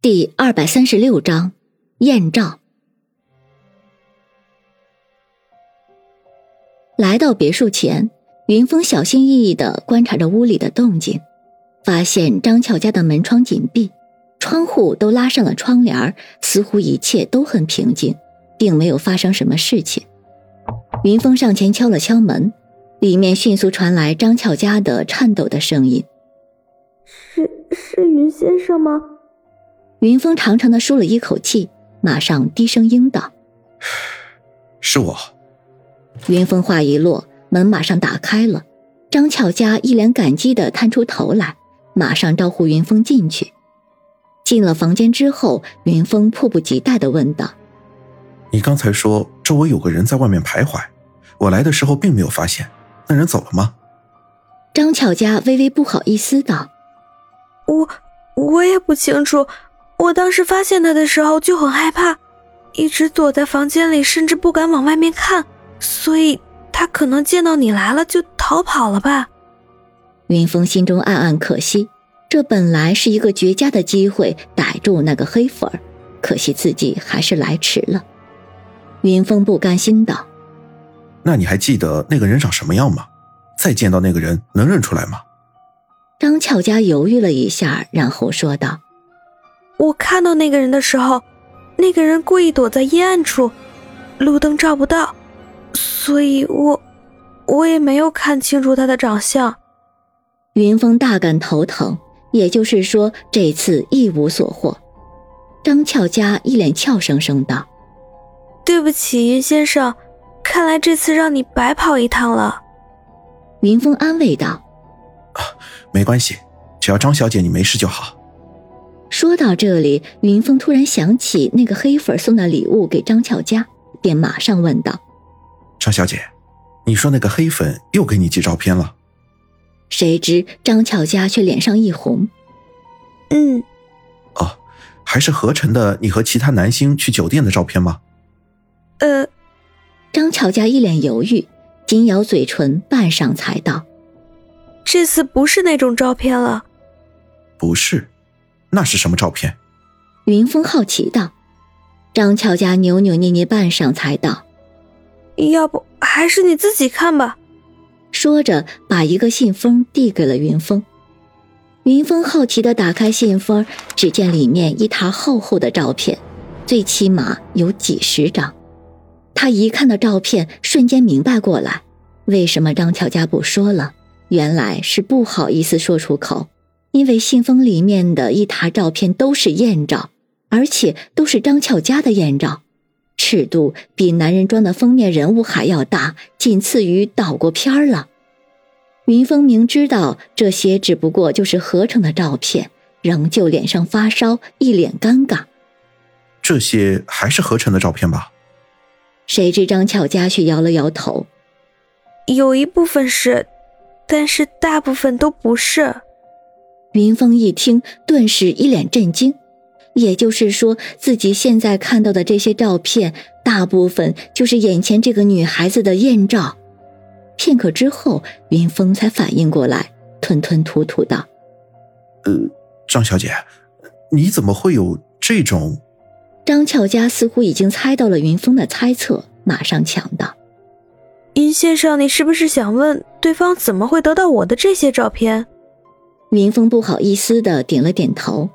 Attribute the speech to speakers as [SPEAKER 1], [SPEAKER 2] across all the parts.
[SPEAKER 1] 第二百三十六章艳照。来到别墅前，云峰小心翼翼的观察着屋里的动静，发现张巧家的门窗紧闭，窗户都拉上了窗帘，似乎一切都很平静，并没有发生什么事情。云峰上前敲了敲门，里面迅速传来张巧家的颤抖的声音：“
[SPEAKER 2] 是是云先生吗？”
[SPEAKER 1] 云峰长长的舒了一口气，马上低声应道：“
[SPEAKER 3] 是我。”
[SPEAKER 1] 云峰话一落，门马上打开了。张巧佳一脸感激的探出头来，马上招呼云峰进去。进了房间之后，云峰迫不及待的问道：“
[SPEAKER 3] 你刚才说周围有个人在外面徘徊，我来的时候并没有发现，那人走了吗？”
[SPEAKER 1] 张巧佳微微不好意思道：“
[SPEAKER 2] 我我也不清楚。”我当时发现他的时候就很害怕，一直躲在房间里，甚至不敢往外面看，所以他可能见到你来了就逃跑了吧。
[SPEAKER 1] 云峰心中暗暗可惜，这本来是一个绝佳的机会逮住那个黑粉儿，可惜自己还是来迟了。云峰不甘心道：“
[SPEAKER 3] 那你还记得那个人长什么样吗？再见到那个人能认出来吗？”
[SPEAKER 1] 张巧佳犹豫了一下，然后说道。
[SPEAKER 2] 我看到那个人的时候，那个人故意躲在阴暗处，路灯照不到，所以我我也没有看清楚他的长相。
[SPEAKER 1] 云峰大感头疼，也就是说这次一无所获。张俏佳一脸俏生生道：“
[SPEAKER 2] 对不起，云先生，看来这次让你白跑一趟了。”
[SPEAKER 1] 云峰安慰道：“
[SPEAKER 3] 啊，没关系，只要张小姐你没事就好。”
[SPEAKER 1] 说到这里，云峰突然想起那个黑粉送的礼物给张巧佳，便马上问道：“
[SPEAKER 3] 张小姐，你说那个黑粉又给你寄照片了？”
[SPEAKER 1] 谁知张巧佳却脸上一红：“
[SPEAKER 2] 嗯，
[SPEAKER 3] 哦，还是合成的你和其他男星去酒店的照片吗？”
[SPEAKER 2] 呃，
[SPEAKER 1] 张巧佳一脸犹豫，紧咬嘴唇，半晌才道：“
[SPEAKER 2] 这次不是那种照片了。”“
[SPEAKER 3] 不是。”那是什么照片？
[SPEAKER 1] 云峰好奇道。张巧佳扭扭捏捏半晌，才道：“
[SPEAKER 2] 要不还是你自己看吧。”
[SPEAKER 1] 说着，把一个信封递给了云峰。云峰好奇的打开信封，只见里面一沓厚厚的照片，最起码有几十张。他一看到照片，瞬间明白过来，为什么张巧佳不说了，原来是不好意思说出口。因为信封里面的一沓照片都是艳照，而且都是张俏佳的艳照，尺度比男人装的封面人物还要大，仅次于岛国片了。云峰明知道这些只不过就是合成的照片，仍旧脸上发烧，一脸尴尬。
[SPEAKER 3] 这些还是合成的照片吧？
[SPEAKER 1] 谁知张巧佳却摇了摇头，
[SPEAKER 2] 有一部分是，但是大部分都不是。
[SPEAKER 1] 云峰一听，顿时一脸震惊。也就是说，自己现在看到的这些照片，大部分就是眼前这个女孩子的艳照。片刻之后，云峰才反应过来，吞吞吐吐道：“
[SPEAKER 3] 呃，张小姐，你怎么会有这种？”
[SPEAKER 1] 张俏佳似乎已经猜到了云峰的猜测，马上抢道：“
[SPEAKER 2] 云先生，你是不是想问对方怎么会得到我的这些照片？”
[SPEAKER 1] 云峰不好意思的点了点头，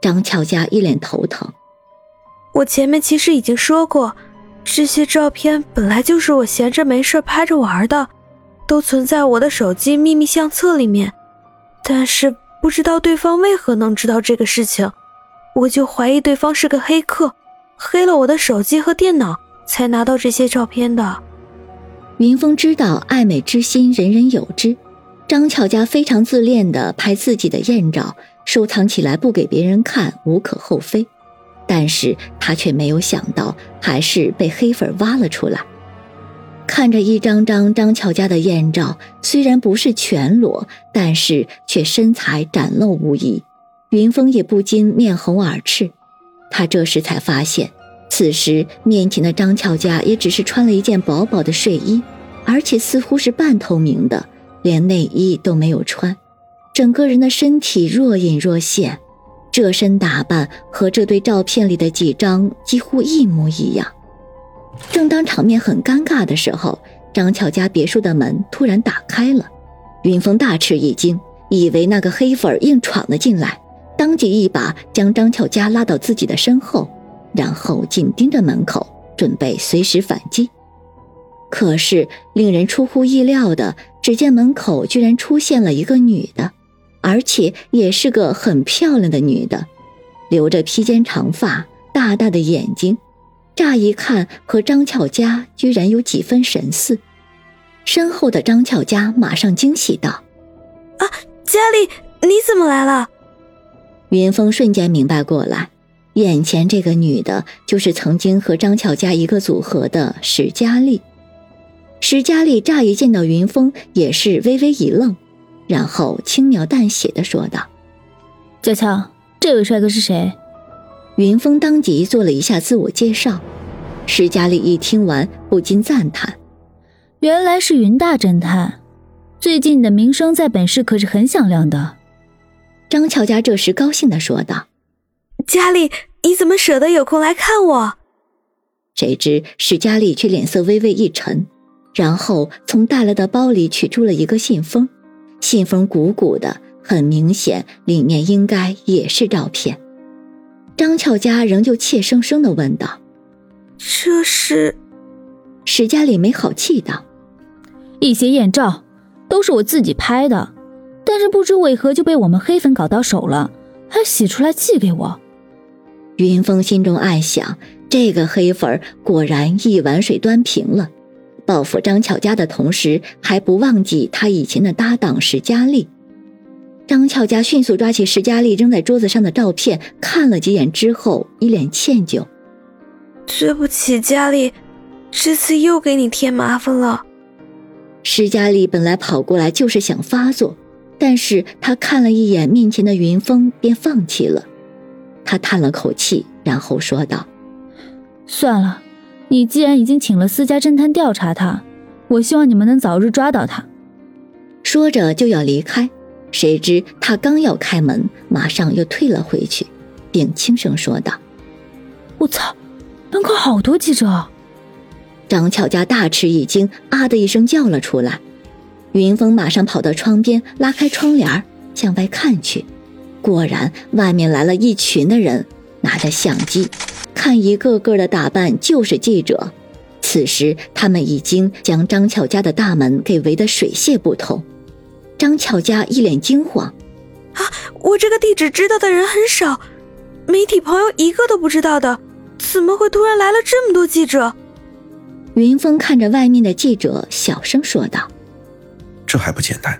[SPEAKER 1] 张巧佳一脸头疼。
[SPEAKER 2] 我前面其实已经说过，这些照片本来就是我闲着没事拍着玩的，都存在我的手机秘密相册里面。但是不知道对方为何能知道这个事情，我就怀疑对方是个黑客，黑了我的手机和电脑，才拿到这些照片的。
[SPEAKER 1] 云峰知道爱美之心，人人有之。张巧佳非常自恋的拍自己的艳照，收藏起来不给别人看，无可厚非。但是他却没有想到，还是被黑粉挖了出来。看着一张张张巧佳的艳照，虽然不是全裸，但是却身材展露无遗。云峰也不禁面红耳赤。他这时才发现，此时面前的张巧佳也只是穿了一件薄薄的睡衣，而且似乎是半透明的。连内衣都没有穿，整个人的身体若隐若现，这身打扮和这对照片里的几张几乎一模一样。正当场面很尴尬的时候，张巧家别墅的门突然打开了，云峰大吃一惊，以为那个黑粉硬闯了进来，当即一把将张巧家拉到自己的身后，然后紧盯着门口，准备随时反击。可是令人出乎意料的，只见门口居然出现了一个女的，而且也是个很漂亮的女的，留着披肩长发，大大的眼睛。乍一看，和张巧家居然有几分神似。身后的张巧佳马上惊喜道：“
[SPEAKER 2] 啊，佳丽，你怎么来了？”
[SPEAKER 1] 云峰瞬间明白过来，眼前这个女的，就是曾经和张巧佳一个组合的石佳丽。石佳丽乍一见到云峰，也是微微一愣，然后轻描淡写的说道：“
[SPEAKER 4] 佳巧，这位帅哥是谁？”
[SPEAKER 1] 云峰当即做了一下自我介绍，石佳丽一听完不禁赞叹：“
[SPEAKER 4] 原来是云大侦探，最近的名声在本市可是很响亮的。”
[SPEAKER 1] 张乔家这时高兴的说道：“
[SPEAKER 2] 佳丽，你怎么舍得有空来看我？”
[SPEAKER 1] 谁知石佳丽却脸色微微一沉，然后从带来的包里取出了一个信封，信封鼓鼓的，很明显里面应该也是照片。张俏佳仍旧怯生生的问道：“
[SPEAKER 2] 这是？”
[SPEAKER 1] 史嘉丽没好气道：“
[SPEAKER 4] 一些艳照，都是我自己拍的，但是不知为何就被我们黑粉搞到手了，还洗出来寄给我。”
[SPEAKER 1] 云峰心中暗想：这个黑粉果然一碗水端平了，报复张巧家的同时，还不忘记他以前的搭档石佳丽。张巧家迅速抓起石佳丽扔在桌子上的照片，看了几眼之后，一脸歉疚：“
[SPEAKER 2] 对不起，佳丽，这次又给你添麻烦了。”
[SPEAKER 1] 石佳丽本来跑过来就是想发作，但是她看了一眼面前的云峰，便放弃了。她叹了口气，然后说道：“
[SPEAKER 4] 算了，你既然已经请了私家侦探调查他，我希望你们能早日抓到他。”
[SPEAKER 1] 说着就要离开。谁知他刚要开门，马上又退了回去，并轻声说道：“
[SPEAKER 4] 我操，门口好多记者！”
[SPEAKER 1] 张巧家大吃一惊，啊的一声叫了出来。云峰马上跑到窗边，拉开窗帘向外看去，果然外面来了一群的人，拿着相机，看一个个的打扮就是记者。此时他们已经将张巧家的大门给围得水泄不通。张巧家一脸惊慌，
[SPEAKER 2] 啊！我这个地址知道的人很少，媒体朋友一个都不知道的，怎么会突然来了这么多记者？
[SPEAKER 1] 云峰看着外面的记者，小声说道：“
[SPEAKER 3] 这还不简单，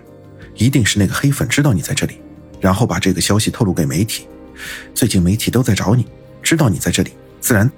[SPEAKER 3] 一定是那个黑粉知道你在这里，然后把这个消息透露给媒体。最近媒体都在找你，知道你在这里，自然